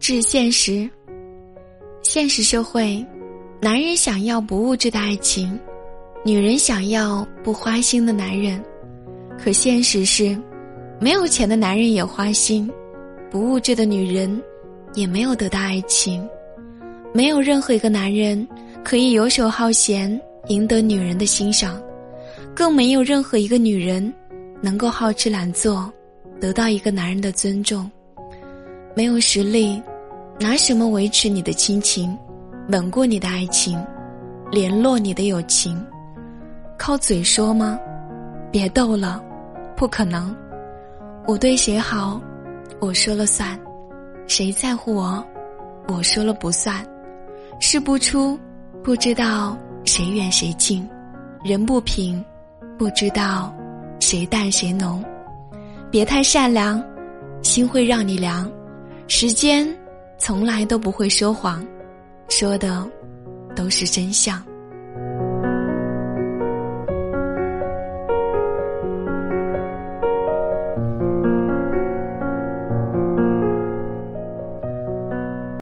致现实。现实社会，男人想要不物质的爱情，女人想要不花心的男人。可现实是，没有钱的男人也花心，不物质的女人也没有得到爱情。没有任何一个男人可以游手好闲赢得女人的欣赏，更没有任何一个女人能够好吃懒做得到一个男人的尊重。没有实力，拿什么维持你的亲情，稳固你的爱情，联络你的友情？靠嘴说吗？别逗了，不可能。我对谁好，我说了算；谁在乎我，我说了不算。事不出，不知道谁远谁近；人不平，不知道谁淡谁浓。别太善良，心会让你凉。时间从来都不会说谎，说的都是真相。